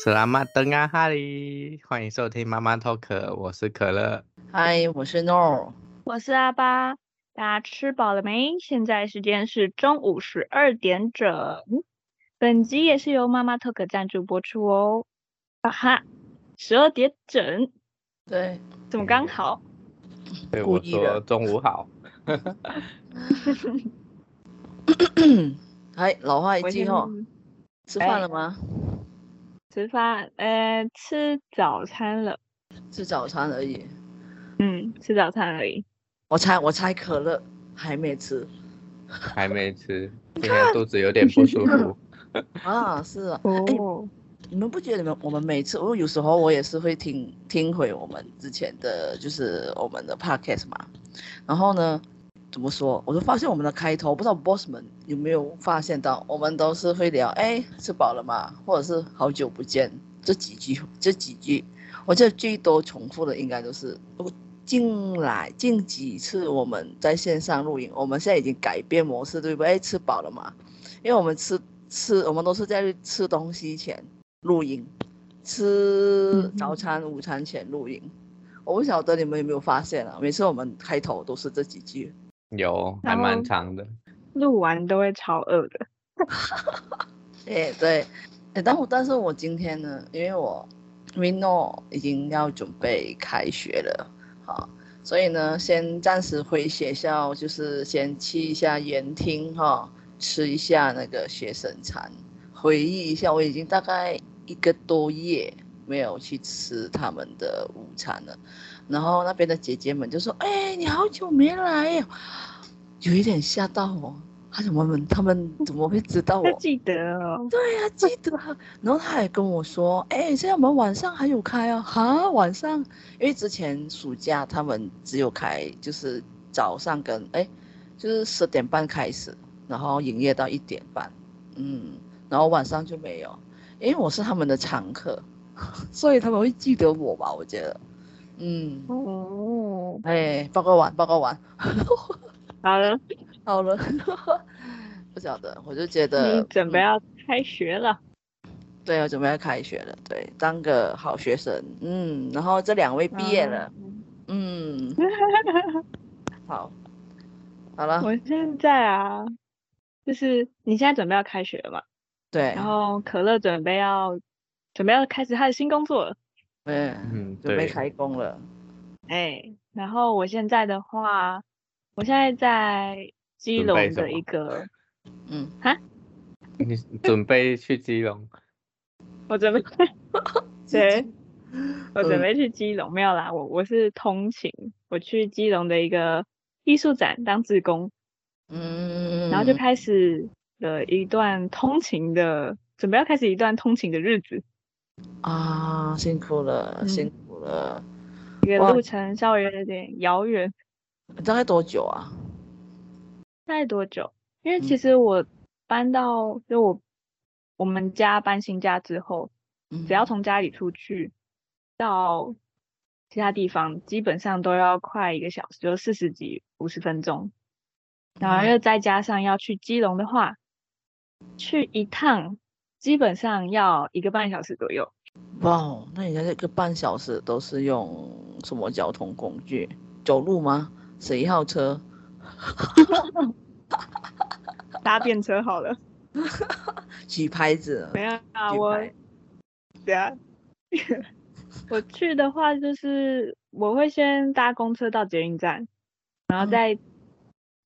是拉马登啊哈利，欢迎收听妈妈 talk，我是可乐。嗨，我是 Nor，我是阿巴。大家吃饱了没？现在时间是中午十二点整。本集也是由妈妈 talk 赞助播出哦。啊哈，十二点整，对，怎么刚好？对，我说中午好。哎，老话一句哦，吃饭了吗？吃饭，呃，吃早餐了。吃早餐而已。嗯，吃早餐而已。我猜，我猜可乐还没吃。还没吃，今天肚子有点不舒服。啊，是啊。哦、欸。你们不觉得你们我们每次，我有时候我也是会听听回我们之前的就是我们的 podcast 嘛，然后呢？怎么说？我就发现我们的开头，不知道 boss 们有没有发现到，我们都是会聊，哎，吃饱了吗？或者是好久不见这几句，这几句，我觉得最多重复的应该都是，近来近几次我们在线上录影，我们现在已经改变模式，对不对？哎，吃饱了吗？因为我们吃吃，我们都是在吃东西前录音，吃早餐、午餐前录音。我不晓得你们有没有发现啊？每次我们开头都是这几句。有，还蛮长的。录完都会超饿的。哎，对，哎，但我但是我今天呢，因为我 Mino 已经要准备开学了，好，所以呢，先暂时回学校，就是先去一下园厅哈，吃一下那个学生餐，回忆一下，我已经大概一个多月没有去吃他们的午餐了。然后那边的姐姐们就说：“哎，你好久没来呀，有一点吓到我。他怎么他们怎么会知道我？记得哦，对呀、啊，记得。然后他也跟我说：哎，现在我们晚上还有开啊？哈，晚上？因为之前暑假他们只有开，就是早上跟哎，就是十点半开始，然后营业到一点半，嗯，然后晚上就没有。因为我是他们的常客，所以他们会记得我吧？我觉得。”嗯。哦，哎，报告完，报告完，好了，好了，不晓得，我就觉得你准备要开学了，嗯、对，我准备要开学了，对，当个好学生，嗯，然后这两位毕业了，嗯，嗯。好，好了，我现在啊，就是你现在准备要开学了嘛？对，然后可乐准备要准备要开始他的新工作了。嗯，准备开工了。哎，然后我现在的话，我现在在基隆的一个，嗯，哈，你准备去基隆？我准备，对，我准备去基隆，没有啦，我我是通勤，我去基隆的一个艺术展当志工，嗯，然后就开始了一段通勤的，准备要开始一段通勤的日子。啊，辛苦了，嗯、辛苦了。这个路程稍微有点遥远。大概多久啊？大概多久？因为其实我搬到、嗯、就我我们家搬新家之后，嗯、只要从家里出去到其他地方，基本上都要快一个小时，就四十几五十分钟。然后又再加上要去基隆的话，去一趟。基本上要一个半小时左右。哇，那你这个半小时都是用什么交通工具？走路吗？十一号车？搭便车好了。举牌子？没有啊，我对啊。我去的话就是我会先搭公车到捷运站，然后再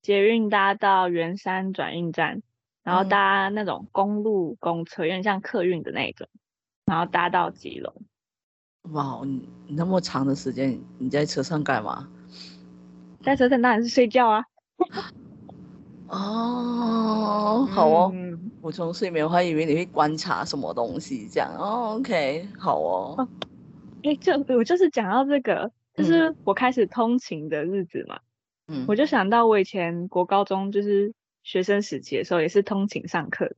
捷运搭到圆山转运站。然后搭那种公路公车，有点像客运的那种，然后搭到基隆。哇，你那么长的时间，你在车上干嘛？在车上当然是睡觉啊。哦，好哦。嗯、我从睡眠，我还以为你会观察什么东西这样。哦，OK，好哦。哎、欸，就我就是讲到这个，就是我开始通勤的日子嘛。嗯。我就想到我以前国高中就是。学生时期的时候也是通勤上课，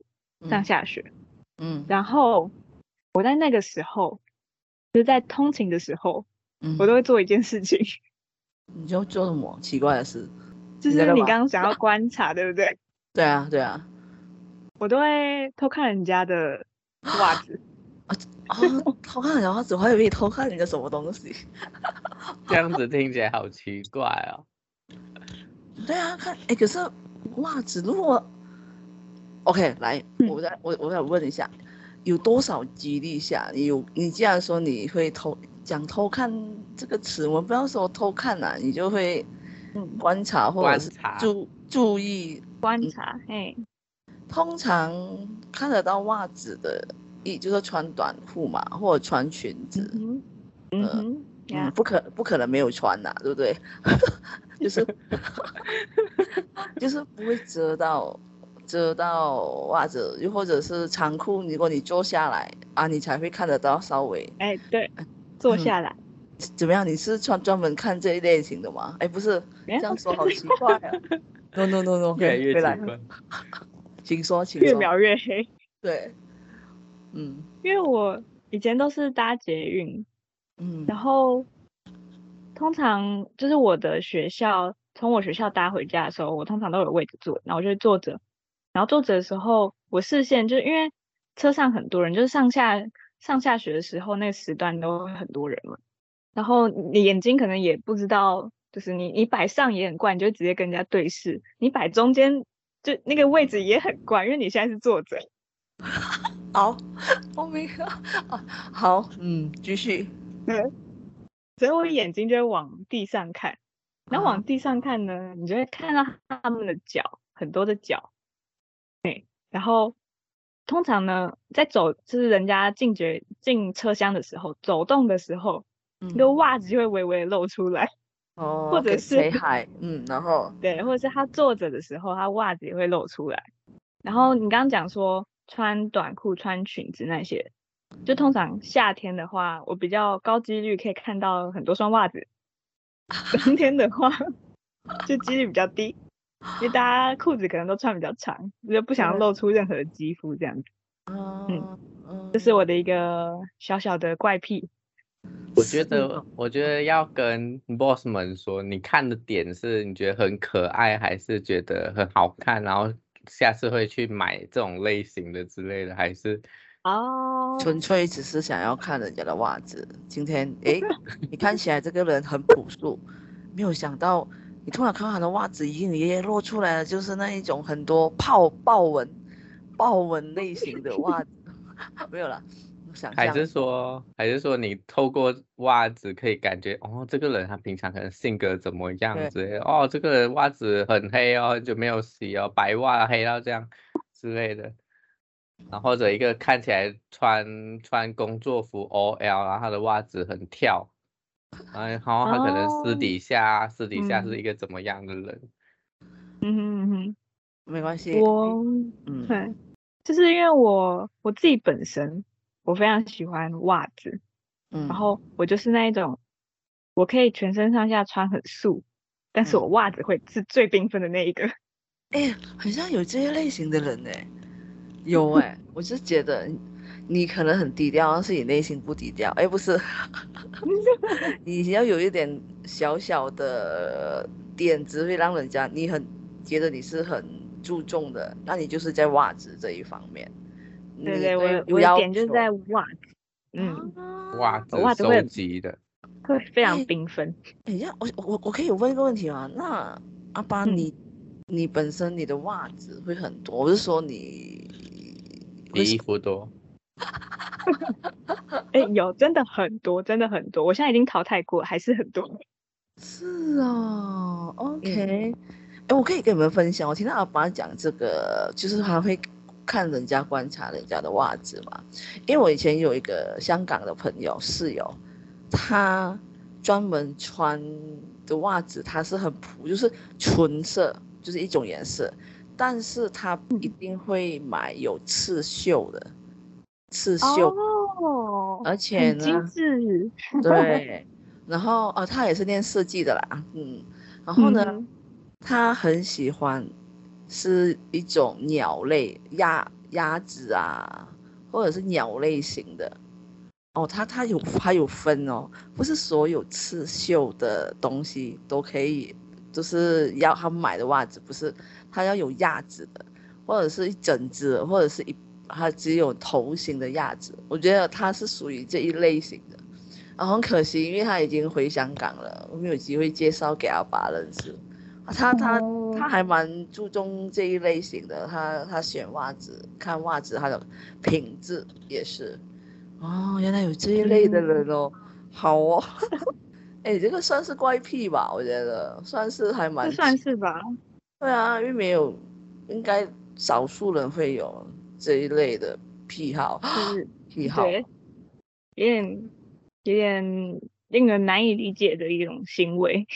上下学，嗯，然后我在那个时候，就是在通勤的时候，嗯，我都会做一件事情。你就做什么奇怪的事？就是你刚刚想要 观察，对不对？对啊，对啊，我都会偷看人家的袜子。啊啊！偷看人家袜子，我还以为你偷看人家什么东西。这样子听起来好奇怪哦。对啊，看哎，可是袜子如果 OK 来，我再我我再问一下，有多少几率下你有你既然说你会偷讲偷看这个词，我们不要说偷看啦、啊，你就会观察或者是注注意观察，嘿。通常看得到袜子的，一就是穿短裤嘛，或者穿裙子，嗯嗯，嗯，不可不可能没有穿呐、啊，对不对？就是 就是不会遮到遮到袜子，又或者是长裤，如果你坐下来啊，你才会看得到稍微。哎，对，坐下来、嗯，怎么样？你是穿专门看这一类型的吗？哎，不是，这样说好奇怪啊！No No No No，越来越奇怪。请说，请说。越描越黑。对，嗯，因为我以前都是搭捷运，嗯，然后通常就是我的学校，从我学校搭回家的时候，我通常都有位置坐，然后我就会坐着，然后坐着的时候，我视线就是因为车上很多人，就是上下上下学的时候那个时段都会很多人嘛，然后你眼睛可能也不知道，就是你你摆上也很怪，你就直接跟人家对视，你摆中间。就那个位置也很怪，因为你现在是坐着。好，我明白。好，嗯，继续。对，所以我眼睛就会往地上看，然后往地上看呢，你就会看到他们的脚，很多的脚。对，然后通常呢，在走就是人家进觉进车厢的时候，走动的时候，那个袜子就会微微露出来。哦，或者是海，嗯，然后 对，或者是他坐着的时候，他袜子也会露出来。然后你刚刚讲说穿短裤、穿裙子那些，就通常夏天的话，我比较高几率可以看到很多双袜子。冬天的话，就几率比较低，因为大家裤子可能都穿比较长，就不想露出任何肌肤这样子。嗯嗯，这是我的一个小小的怪癖。我觉得，我觉得要跟 boss 们说，你看的点是你觉得很可爱，还是觉得很好看，然后下次会去买这种类型的之类的，还是哦，纯粹只是想要看人家的袜子。今天，哎，你看起来这个人很朴素，没有想到你突然看到他的袜子已经也露出来了，就是那一种很多泡豹纹、豹纹类型的袜子，没有了。还是说，还是说，你透过袜子可以感觉，哦，这个人他平常可能性格怎么样之类，哦，这个人袜子很黑哦，很久没有洗哦，白袜黑到这样之类的。然后或者一个看起来穿穿工作服 OL，然后他的袜子很跳，然后他可能私底下、哦、私底下是一个怎么样的人？嗯哼嗯哼，没关系。我嗯，对，就是因为我我自己本身。我非常喜欢袜子，嗯，然后我就是那一种，我可以全身上下穿很素，但是我袜子会是最缤纷的那一个。哎、欸，好像有这些类型的人呢，有哎、欸，我是觉得你可能很低调，但是你内心不低调。哎、欸，不是，你要有一点小小的点子，会让人家你很觉得你是很注重的，那你就是在袜子这一方面。对对，我我的点就是在袜子，嗯，袜子袜子收集的，会非常缤纷。哎呀，我我我可以问一个问题吗？那阿巴你你本身你的袜子会很多，我是说你你衣服多？哎，有真的很多，真的很多。我现在已经淘汰过，还是很多。是哦，OK。哎，我可以跟你们分享，我听到阿爸讲这个，就是他会。看人家观察人家的袜子嘛，因为我以前有一个香港的朋友室友，他专门穿的袜子，他是很普，就是纯色，就是一种颜色，但是他一定会买有刺绣的，刺绣，哦，而且呢，精致，对，然后哦，他也是练设计的啦，嗯，然后呢，嗯、他很喜欢。是一种鸟类，鸭鸭子啊，或者是鸟类型的哦。它它有它有分哦，不是所有刺绣的东西都可以，就是要他们买的袜子，不是，它要有鸭子的，或者是一整只，或者是一它只有头型的鸭子，我觉得它是属于这一类型的。啊，很可惜，因为他已经回香港了，我没有机会介绍给阿爸认识。他他他还蛮注重这一类型的，他他选袜子，看袜子它的品质也是。哦，原来有这一类的人哦，嗯、好哦。哎，这个算是怪癖吧？我觉得算是还蛮算是吧。对啊，因为没有，应该少数人会有这一类的癖好，就是 癖好。有点有点令人难以理解的一种行为。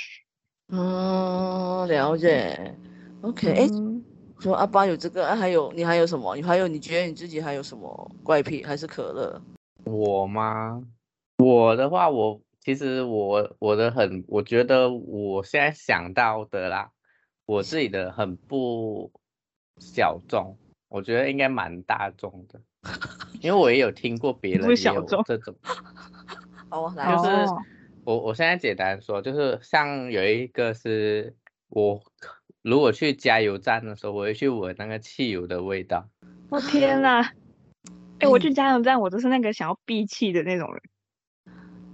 嗯，了解。OK，哎、嗯，说阿爸有这个，啊，还有你还有什么？你还有你觉得你自己还有什么怪癖？还是可乐？我吗？我的话，我其实我我的很，我觉得我现在想到的啦，我自己的很不小众，我觉得应该蛮大众的，因为我也有听过别人也有这种。哦，就是我我现在简单说，就是像有一个是我如果去加油站的时候，我会去闻那个汽油的味道。我天哪！哎、欸，我去加油站，我都是那个想要闭气的那种人。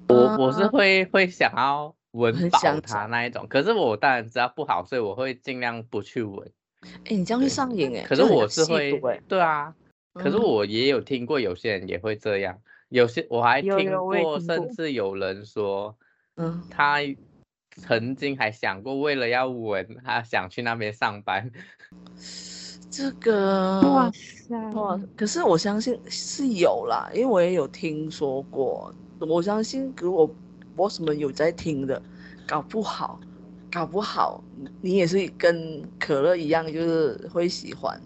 我我是会会想要闻饱它那一种，可是我当然知道不好，所以我会尽量不去闻。哎、欸，你这样会上瘾哎。可是我是会，对啊。可是我也有听过有些人也会这样，有些我还听过，甚至有人说，嗯，他曾经还想过为了要闻，他想去那边上班。这个哇塞哇！可是我相信是有啦，因为我也有听说过。我相信如果 boss 们有在听的，搞不好，搞不好你也是跟可乐一样，就是会喜欢，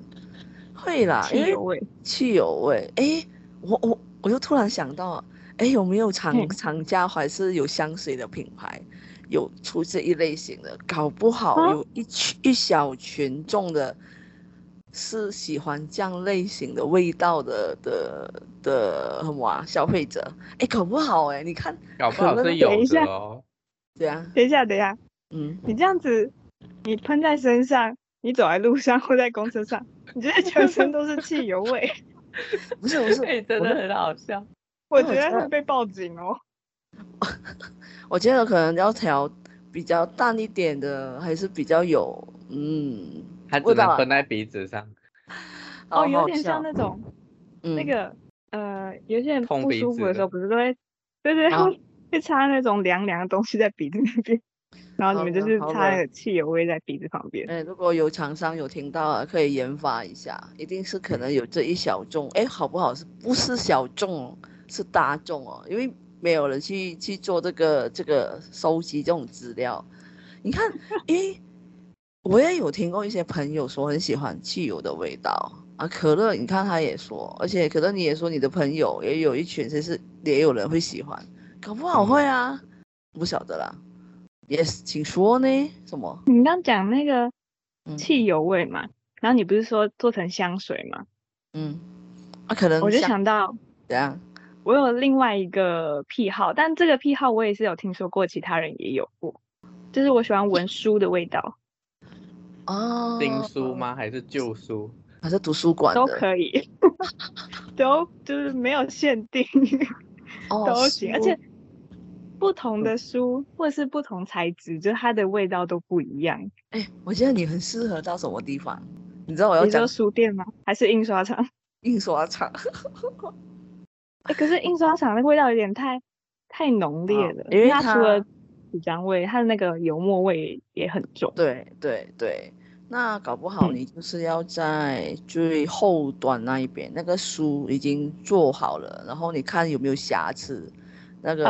会啦，汽油味，汽油味。哎，我我我就突然想到，哎，有没有厂厂家还是有香水的品牌有出这一类型的？搞不好有一群、啊、一小群众的。是喜欢这样类型的味道的的的什么啊？消费者，哎，搞不好哎，你看，搞不好是有的哦。对啊，等一下，等一下，嗯，你这样子，你喷在身上，你走在路上或在公车上，你觉得全身都是汽油味？不 是不是，欸、真的很好笑。我觉得会被报警哦。我觉得可能要调比较淡一点的，还是比较有嗯。还只能喷在鼻子上，哦，有点像那种，嗯、那个呃，有些人不舒服的时候，不是都会，对对，会会擦那种凉凉的东西在鼻子那边，然后你们就是擦那个汽油味在鼻子旁边。哎，如果有厂商有听到啊，可以研发一下，一定是可能有这一小众，哎，好不好？是不是小众？是大众哦，因为没有人去去做这个这个收集这种资料。你看，哎。我也有听过一些朋友说很喜欢汽油的味道啊，可乐，你看他也说，而且可乐你也说你的朋友也有一群，其实也有人会喜欢，搞不好会啊，不晓得啦。Yes，请说呢？什么？你刚讲那个汽油味嘛，嗯、然后你不是说做成香水吗？嗯，啊，可能我就想到怎样？我有另外一个癖好，但这个癖好我也是有听说过，其他人也有过，就是我喜欢闻 书的味道。哦，新书吗？还是旧书？还是图书馆都可以，都就是没有限定，哦、都行。而且不同的书或者是不同材质，就它的味道都不一样。哎，我觉得你很适合到什么地方？你知道我要讲书店吗？还是印刷厂？印刷厂。哎，可是印刷厂的味道有点太太浓烈了，哦、因为它除了纸张味，它的那个油墨味也很重。对对对。那搞不好你就是要在最后端那一边，嗯、那个书已经做好了，然后你看有没有瑕疵，那个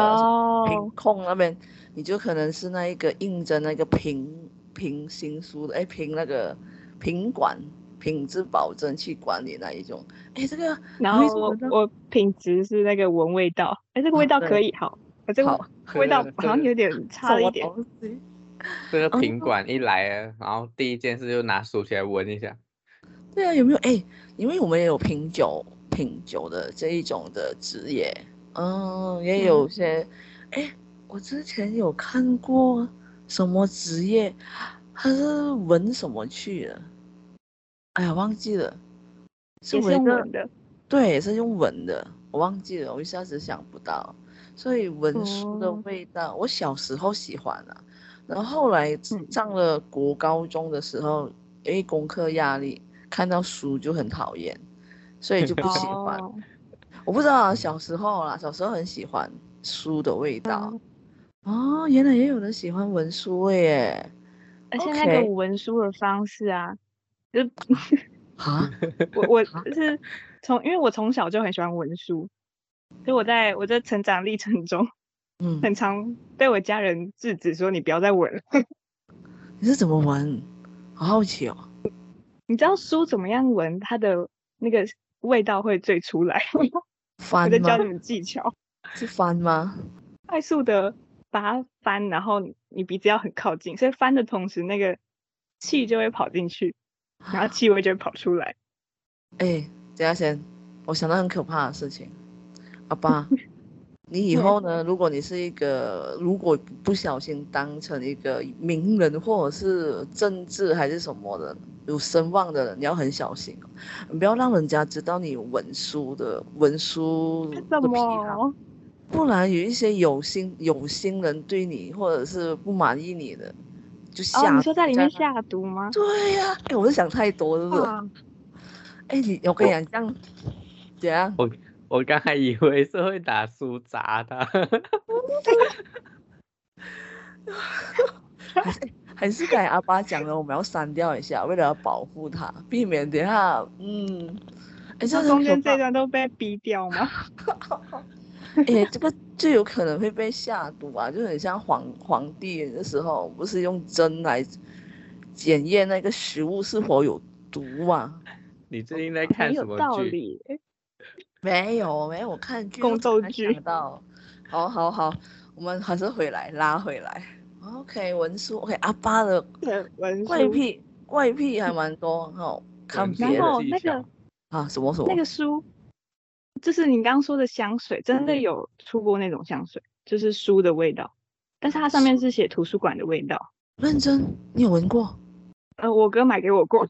品控那边，你就可能是那一个印着那个评评新书的，哎，评那个品管品质保证去管理那一种，哎，这个然后我我品质是那个闻味道，哎，这个味道可以好，这个味道好像有点差了一点。这个品管一来，哦、然后第一件事就拿书起来闻一下。对啊，有没有？哎，因为我们也有品酒、品酒的这一种的职业，嗯，也有些。哎、嗯，我之前有看过什么职业，他是闻什么去的？哎呀，忘记了。是闻的。对，是用闻的，我忘记了，我一下子想不到。所以闻书的味道，哦、我小时候喜欢啊，然后后来上了国高中的时候，因为功课压力，看到书就很讨厌，所以就不喜 欢。哦、我不知道小时候啦，小时候很喜欢书的味道。嗯、哦，原来也有人喜欢闻书味耶。而且那个闻书的方式啊，就啊，我我就是从，因为我从小就很喜欢闻书，所以我在我在成长历程中，嗯，很常被我家人制止说，你不要再闻了。你是怎么闻？好好奇哦。你知道书怎么样闻，它的那个味道会最出来？翻吗？我在教你们技巧。是翻吗？快速的。把它翻，然后你鼻子要很靠近，所以翻的同时，那个气就会跑进去，然后气味就会跑出来。哎、欸，等下先，我想到很可怕的事情，阿爸，你以后呢？如果你是一个，如果不小心当成一个名人，或者是政治还是什么的有声望的人，你要很小心，你不要让人家知道你有文书的文书的癖好。不然有一些有心有心人对你，或者是不满意你的，就下。哦，你说在里面下毒吗？对呀、啊，哎，我是想太多了，是不是？哎，你我跟你讲，这样怎样？我我刚才以为是会打书砸他，还是还是刚才阿爸讲的，我们要删掉一下，为了要保护他，避免等下，嗯，哎，这中间这段都被逼掉吗？哎、欸，这个就有可能会被下毒啊，就很像皇皇帝的时候，不是用针来检验那个食物是否有毒啊？你最近在看什么剧？有道理。没有，没有，我看剧。宫斗剧。到，好好好，我们还是回来拉回来。OK，文书。OK，阿爸的 怪癖怪癖还蛮多哦。看别的那个啊，什么什么那个书。就是你刚刚说的香水，真的有出过那种香水，就是书的味道，但是它上面是写图书馆的味道。认真，你有闻过？呃，我哥买给我过。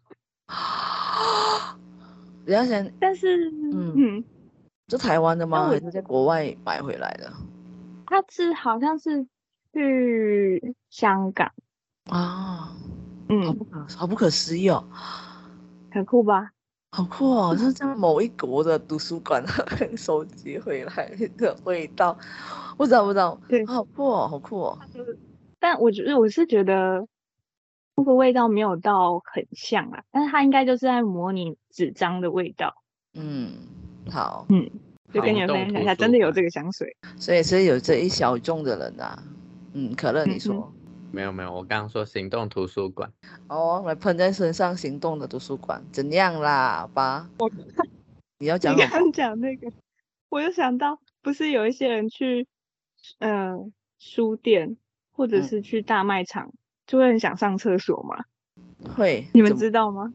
比较想，但是，嗯嗯，是台湾的吗？还是在国外买回来的？他是好像是去香港啊，嗯，好不可好不可思议哦，很酷吧？好酷哦！是在某一国的图书馆 收集回来的味道，不知道不知道。对，好酷哦，好酷哦。但我觉得我是觉得那个味道没有到很像啊，但是它应该就是在模拟纸张的味道。嗯，好，嗯，就跟你们分享一下，真的有这个香水，所以是有这一小众的人啊。嗯，可乐，你说。嗯没有没有，我刚刚说行动图书馆。哦，来喷在身上，行动的图书馆怎样啦，吧？我你要讲。你刚讲那个，我就想到，不是有一些人去，嗯、呃，书店或者是去大卖场，嗯、就会很想上厕所吗？会，你们知道吗？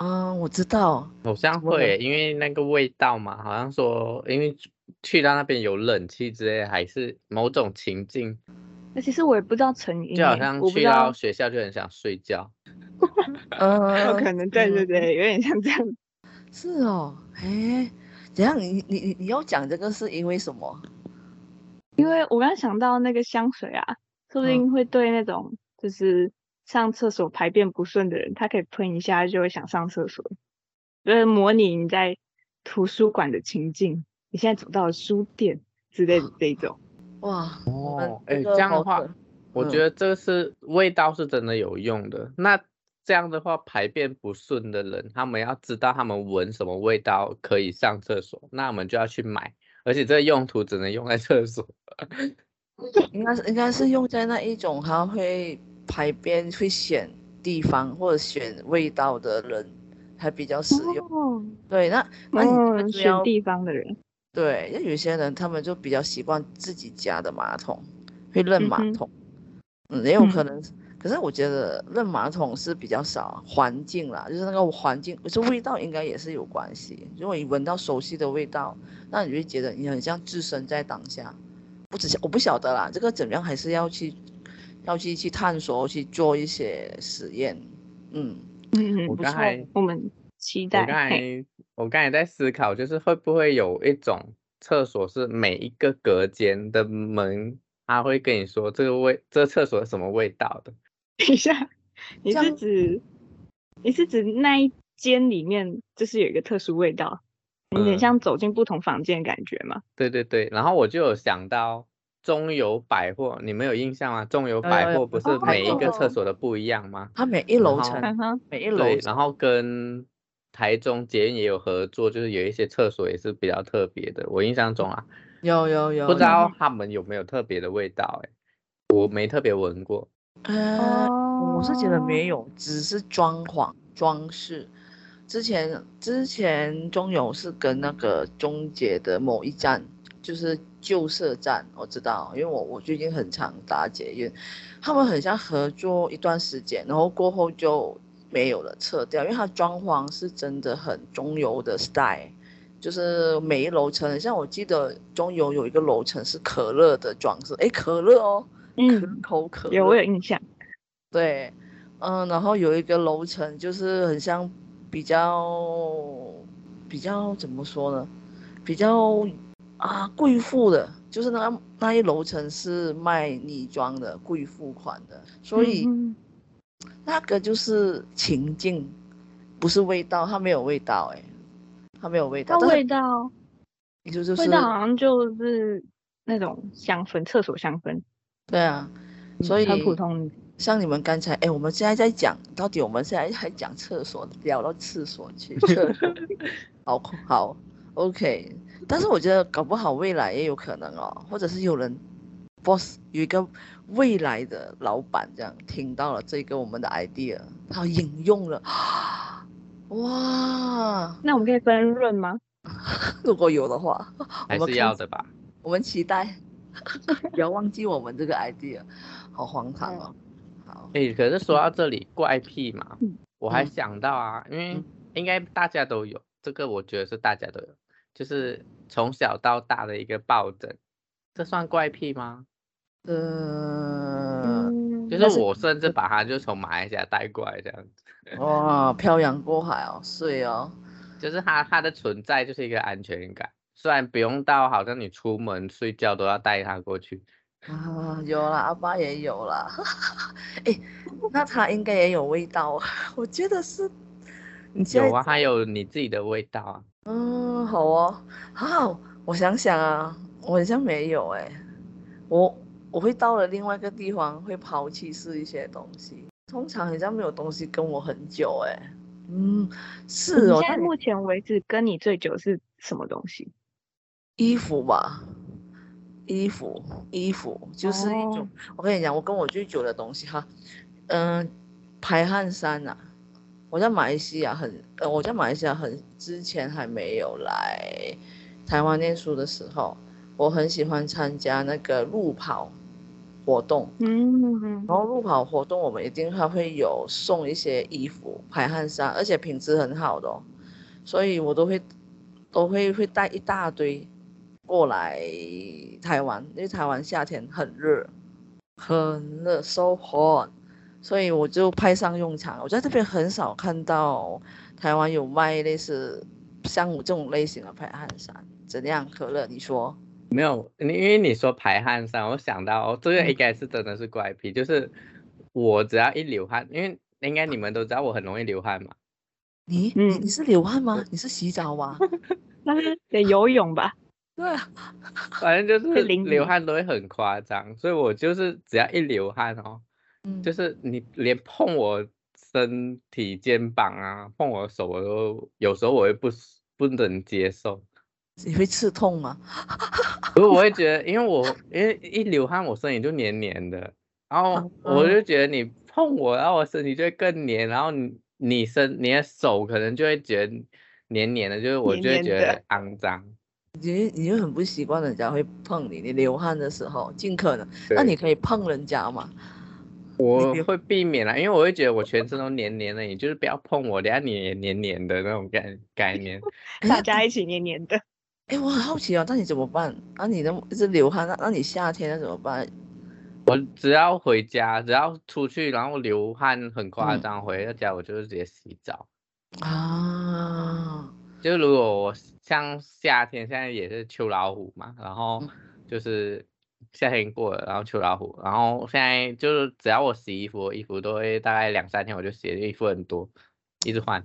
嗯，我知道，好像会，因为那个味道嘛，好像说，因为去到那边有冷气之类，还是某种情境。那其实我也不知道成因，就好像去到学校就很想睡觉，嗯，有可能，对对对，有点像这样。是哦，哎，怎样？你你你你要讲这个是因为什么？因为我刚刚想到那个香水啊，说不定会对那种就是上厕所排便不顺的人，他可以喷一下就会想上厕所，就是模拟你在图书馆的情境，你现在走到了书店之类的这种。哇哦，哎、欸，这样的话，嗯、我觉得这是味道是真的有用的。那这样的话，排便不顺的人，他们要知道他们闻什么味道可以上厕所，那我们就要去买。而且这个用途只能用在厕所，应该是应该是用在那一种他会排便会选地方或者选味道的人，还比较实用。哦、对，那那你选地方的人。对，因为有些人他们就比较习惯自己家的马桶，会认马桶，嗯，嗯，也有可能，嗯、可是我觉得认马桶是比较少，环境啦，就是那个环境，可是味道应该也是有关系。如果你闻到熟悉的味道，那你就会觉得你很像置身在当下。不只我不晓得啦，这个怎么样，还是要去要去去探索，去做一些实验。嗯嗯，我刚才我们期待。我刚才 我刚才在思考，就是会不会有一种厕所是每一个隔间的门，他会跟你说这个味，这个厕所是什么味道的？等一下，你是指你是指那一间里面就是有一个特殊味道，有点像走进不同房间的感觉吗？对对对，然后我就有想到。中友百货，你们有印象吗？中友百货不是每一个厕所都不一样吗？它每一楼层，每一楼对，然后跟台中捷运也有合作，就是有一些厕所也是比较特别的。我印象中啊，有有有，不知道他们有没有特别的味道？哎，我没特别闻过。呃，我是觉得没有，只是装潢装饰。之前之前中友是跟那个中捷的某一站。就是旧社站，我知道，因为我我最近很常搭捷运，他们很像合作一段时间，然后过后就没有了，撤掉，因为它装潢是真的很中游的 style，就是每一楼层，像我记得中游有一个楼层是可乐的装饰，哎，可乐哦，可口可乐，有我有印象，对，嗯，然后有一个楼层就是很像比较比较怎么说呢，比较。啊，贵妇的，就是那个那一楼层是卖女装的贵妇款的，所以、嗯、那个就是情境，不是味道，它没有味道，哎，它没有味道。它味道，也就就是味道好像就是那种香氛，厕所香氛。对啊，所以很普通。像你们刚才，哎，我们现在在讲，到底我们现在在讲厕所，聊到厕所去，厕所，好好，OK。但是我觉得搞不好未来也有可能哦，或者是有人，boss 有一个未来的老板这样听到了这个我们的 idea，他引用了，哇，那我们可以分润吗？如果有的话，还是要的吧。我们期待，不要忘记我们这个 idea，好荒唐哦。好，哎，可是说到这里怪癖嘛，我还想到啊，因为应该大家都有这个，我觉得是大家都有。就是从小到大的一个抱枕，这算怪癖吗？呃，就是我甚至把它就从马来西亚带过来这样子。哇，漂洋过海哦，是哦。就是它它的存在就是一个安全感，虽然不用到好像你出门睡觉都要带它过去。啊，有啦，阿爸也有啦。哎，那它应该也有味道，我觉得是。有啊，还有你自己的味道啊。嗯，好哦，好，我想想啊，我好像没有哎，我我会到了另外一个地方会抛弃是一些东西，通常好像没有东西跟我很久哎，嗯，是哦。现在目前为止跟你最久是什么东西？衣服吧，衣服，衣服就是一种，哦、我跟你讲，我跟我最久的东西哈，嗯，排汗衫啊。我在马来西亚很，呃，我在马来西亚很之前还没有来台湾念书的时候，我很喜欢参加那个路跑活动，嗯，然后路跑活动我们一定还会有送一些衣服、排汗衫，而且品质很好的哦，所以我都会都会会带一大堆过来台湾，因为台湾夏天很热，很热，so hot。所以我就派上用场，我在这边很少看到台湾有卖类似像我这种类型的排汗衫，怎样？可乐，你说？没有，因为你说排汗衫，我想到这个应该是真的是怪癖，嗯、就是我只要一流汗，因为应该你们都知道我很容易流汗嘛。你你你是流汗吗？你是洗澡吗？那是得游泳吧？对啊，反正就是流汗都会很夸张，所以我就是只要一流汗哦。就是你连碰我身体肩膀啊，碰我手我都有时候我会不不能接受。你会刺痛吗？我会觉得，因为我因为一流汗，我身体就黏黏的，然后我就觉得你碰我，然后我身体就会更黏，然后你你身你的手可能就会觉得黏黏的，就是我就会觉得肮脏。你你就很不习惯人家会碰你，你流汗的时候尽可能，那你可以碰人家嘛。我会避免啦，因为我会觉得我全身都黏黏的，你就是不要碰我，等下你也黏黏的那种概概念，大家一起黏黏的。哎、欸，我很好奇哦，那你怎么办？啊，你的一直流汗，那那你夏天那怎么办？我只要回家，只要出去，然后流汗很夸张，嗯、回到家我就是直接洗澡。啊，啊，就如果我像夏天，现在也是秋老虎嘛，然后就是夏天过了，然后秋老虎，然后现在就是只要我洗衣服，衣服都会大概两三天我就洗衣服很多，一直换。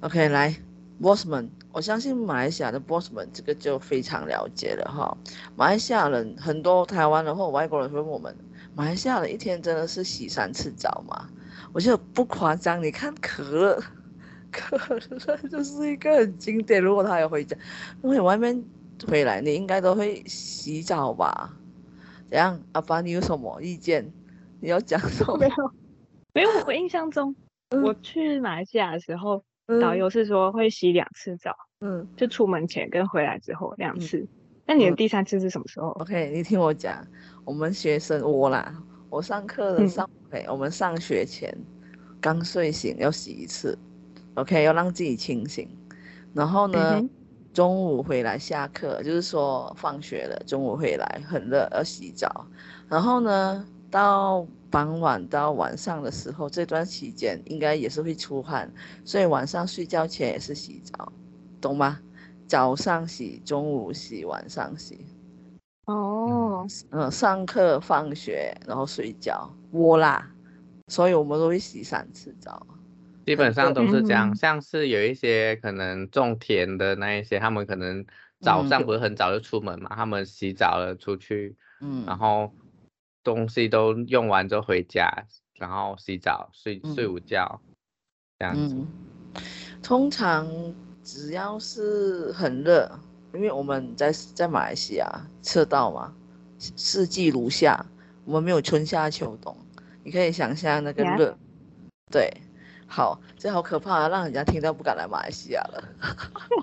OK，来，Bossman，我相信马来西亚的 Bossman 这个就非常了解了哈。马来西亚人很多，台湾人或外国人问我们，马来西亚人一天真的是洗三次澡吗？我觉得不夸张，你看可乐，可乐就是一个很经典。如果他要回家，因为外面回来，你应该都会洗澡吧？怎样？阿爸，你有什么意见？你要讲什么？没有，没有。我印象中，嗯、我去马来西亚的时候。导游是说会洗两次澡，嗯，就出门前跟回来之后两次。那、嗯、你的第三次是什么时候、嗯、？OK，你听我讲，我们学生我啦，我上课的上、嗯，我们上学前刚睡醒要洗一次，OK，要让自己清醒。然后呢，嗯、中午回来下课，就是说放学了，中午回来很热要洗澡。然后呢，到傍晚到晚上的时候，这段期间应该也是会出汗，所以晚上睡觉前也是洗澡，懂吗？早上洗，中午洗，晚上洗。哦，嗯，上课、放学，然后睡觉，我啦，所以我们都会洗三次澡，基本上都是这样。像是有一些可能种田的那一些，他们可能早上不是很早就出门嘛，嗯、他们洗澡了出去，嗯，然后。东西都用完之后回家，然后洗澡、睡睡午觉，嗯、这样子、嗯。通常只要是很热，因为我们在在马来西亚赤道嘛，四季如夏，我们没有春夏秋冬。你可以想象那个热.对，好，这好可怕啊，让人家听到不敢来马来西亚了。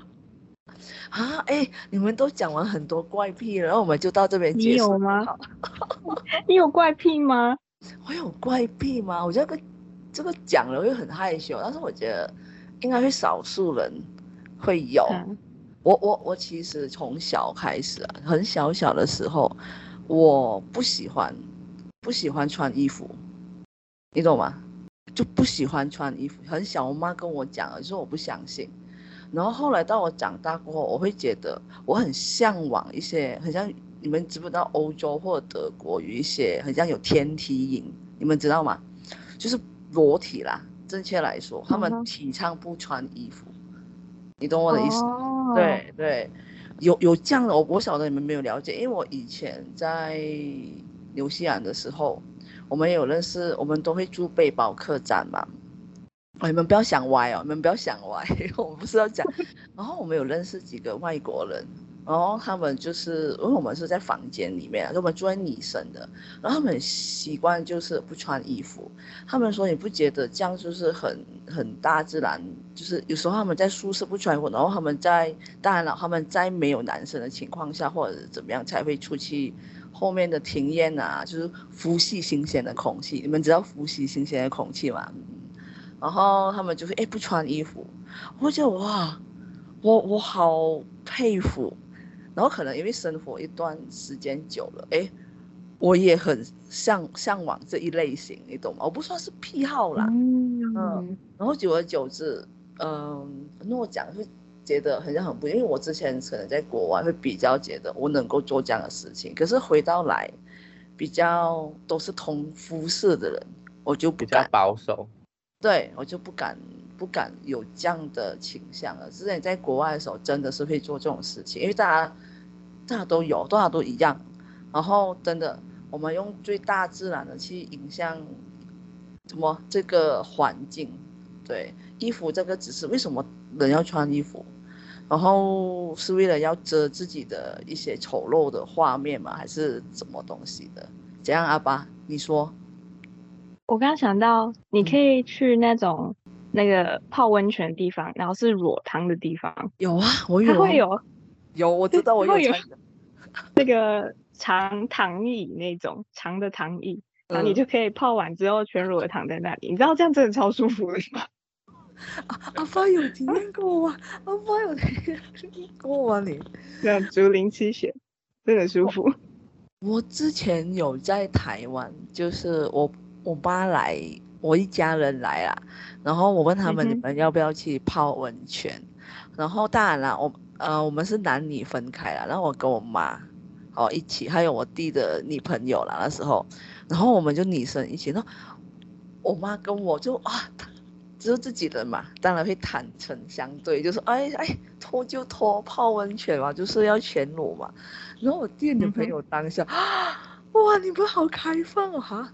啊，哎，你们都讲完很多怪癖了，然后我们就到这边结束。你有吗？你有怪癖吗？我有怪癖吗？我觉得这个讲了又很害羞，但是我觉得应该会少数人会有。嗯、我我我其实从小开始啊，很小小的时候，我不喜欢不喜欢穿衣服，你懂吗？就不喜欢穿衣服。很小，我妈跟我讲了，说我不相信。然后后来到我长大过后，我会觉得我很向往一些，很像你们知不知道欧洲或者德国有一些很像有天体营，你们知道吗？就是裸体啦，正确来说，他们提倡不穿衣服，你懂我的意思？哦、对对，有有这样的，我我晓得你们没有了解，因为我以前在纽西兰的时候，我们有认识，我们都会住背包客栈嘛。哦、你们不要想歪哦，你们不要想歪，我不是要讲。然后我们有认识几个外国人，然后他们就是，因为我们是在房间里面，我们住在女生的，然后他们习惯就是不穿衣服。他们说你不觉得这样就是很很大自然？就是有时候他们在宿舍不穿衣服，然后他们在当然了，他们在没有男生的情况下或者怎么样才会出去后面的庭院啊，就是呼吸新鲜的空气。你们知道呼吸新鲜的空气吗？然后他们就会哎不穿衣服，我觉得哇，我我好佩服。然后可能因为生活一段时间久了，哎，我也很向向往这一类型，你懂吗？我不算是癖好啦，嗯，嗯然后久而久之，嗯，那我讲会觉得好像很不，因为我之前可能在国外会比较觉得我能够做这样的事情，可是回到来，比较都是同肤色的人，我就比较保守。对，我就不敢不敢有这样的倾向了。之前在国外的时候，真的是会做这种事情，因为大家大家都有，大家都一样。然后真的，我们用最大自然的去影响什么这个环境。对，衣服这个只是为什么人要穿衣服？然后是为了要遮自己的一些丑陋的画面吗？还是什么东西的？怎样，阿巴，你说？我刚刚想到，你可以去那种那个泡温泉的地方，然后是裸汤的地方。有啊，我有。它会有，有我知道我有。会有那个长躺椅那种长的躺椅，然后你就可以泡完之后全裸的躺在那里，嗯、你知道这样真的超舒服的吗？啊、阿发有体验过吗？阿发有体验过吗？你这样竹林七贤真的舒服。我之前有在台湾，就是我。我爸来我一家人来啦，然后我问他们你们要不要去泡温泉，嗯、然后当然啦，我呃我们是男女分开了，然后我跟我妈哦一起，还有我弟的女朋友啦那时候，然后我们就女生一起，那我妈跟我就啊，只有自己人嘛，当然会坦诚相对，就说哎哎脱就脱，泡温泉嘛，就是要全裸嘛，然后我弟的朋友当下、嗯、哇你们好开放啊哈，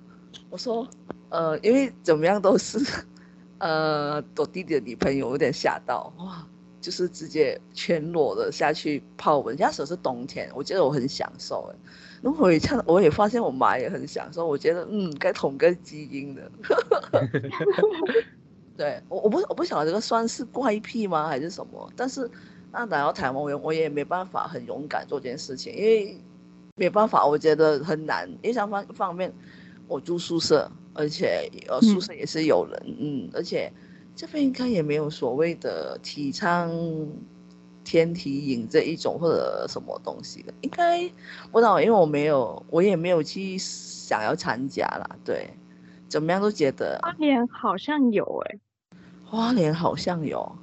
我说。呃，因为怎么样都是，呃，我弟弟的女朋友有点吓到，哇，就是直接全裸的下去泡温泉。那时候是冬天，我觉得我很享受哎。然后我也看，我也发现我妈也很享受。我觉得，嗯，该同个基因的。对我，我不，我不晓得这个算是怪癖吗，还是什么？但是那来到台湾，我我也没办法很勇敢做这件事情，因为没办法，我觉得很难。因为一方方面，我住宿舍。而且呃，宿舍也是有人，嗯，嗯，而且这边应该也没有所谓的提倡天体营这一种或者什么东西的，应该不知道，因为我没有，我也没有去想要参加啦，对，怎么样都觉得花莲好像有诶、欸，花莲好像有，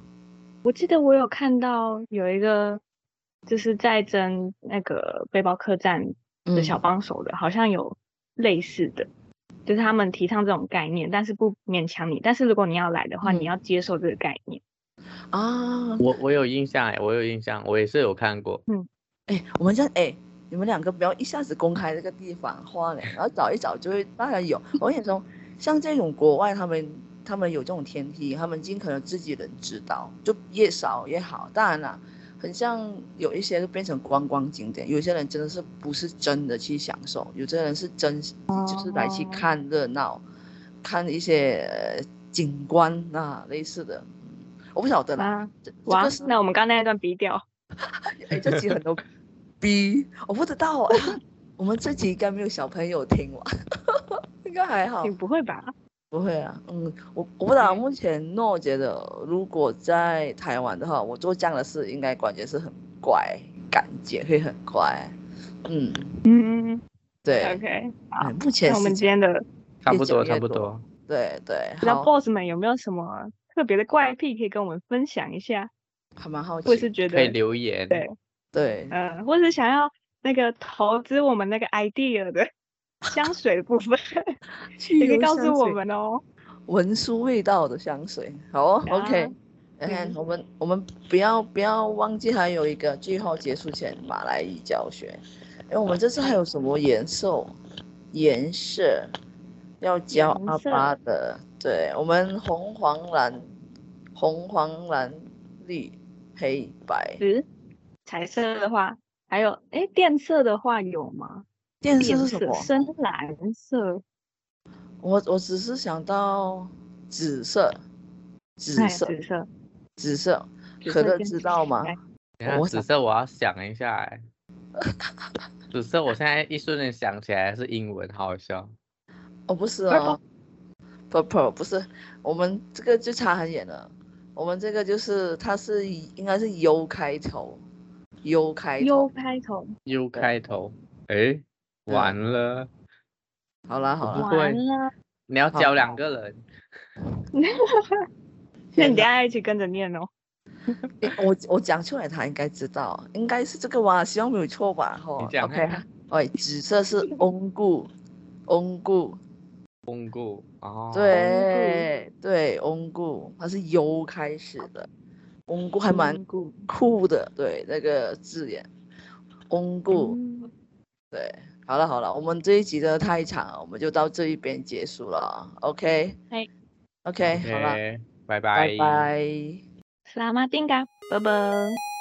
我记得我有看到有一个就是在征那个背包客栈的小帮手的，嗯、好像有类似的。就是他们提倡这种概念，但是不勉强你。但是如果你要来的话，嗯、你要接受这个概念啊。我我有印象哎，我有印象，我也是有看过。嗯，哎、欸，我们这哎，你们两个不要一下子公开这个地方花莲，然后找一找就会当然有。我跟你说，像这种国外他们他们有这种天梯，他们尽可能自己人知道，就越少越好。当然了。很像有一些就变成观光景点，有些人真的是不是真的去享受，有些人是真就是来去看热闹，看一些景观啊类似的，我不晓得啦。啊、哇，那我们刚刚那一段逼掉，哎，这集很多 逼，我不知道啊。我们这集应该没有小朋友听完，应该还好。你不会吧？不会啊，嗯，我我不知道。目前诺觉得，如果在台湾的话，我做这样的事应该感觉是很怪，感觉会很怪。嗯嗯，对，OK，好，目前我们今天的差不多差不多。对对，那 Boss 们有没有什么特别的怪癖可以跟我们分享一下？还蛮好奇，或是觉得可以留言。对对，嗯，或是想要那个投资我们那个 idea 的。香水的部分，你可以告诉我们哦。闻书味道的香水，好哦。OK，你看、嗯、我们我们不要不要忘记还有一个最后结束前马来语教学。哎，我们这次还有什么颜色？颜色要教阿巴的。对，我们红黄蓝，红黄蓝绿黑白。嗯，彩色的话还有，哎，电色的话有吗？靛色是什么？深蓝色。我我只是想到紫色，紫色，紫色，紫色。可乐知道吗？我紫色我要想一下哎。紫色我现在一瞬间想起来是英文，好好笑。哦，不是哦，purple 不是，我们这个就差很远了。我们这个就是它是应该是 U 开头，U 开头，U 开头，U 开头，哎。完了，好了好了，完了，你要教两个人，那你等下一起跟着念哦。我我讲出来，他应该知道，应该是这个吧？希望没有错吧？哈，OK，哎，紫色是翁固，翁固，翁固，哦，对对，翁固，它是 U 开始的，翁固还蛮酷的，对那个字眼，翁固，对。好了好了，我们这一集真的太长了，我们就到这一边结束了。OK，嘿，OK，好了，拜拜，拜拜，Selamat tinggal，拜拜。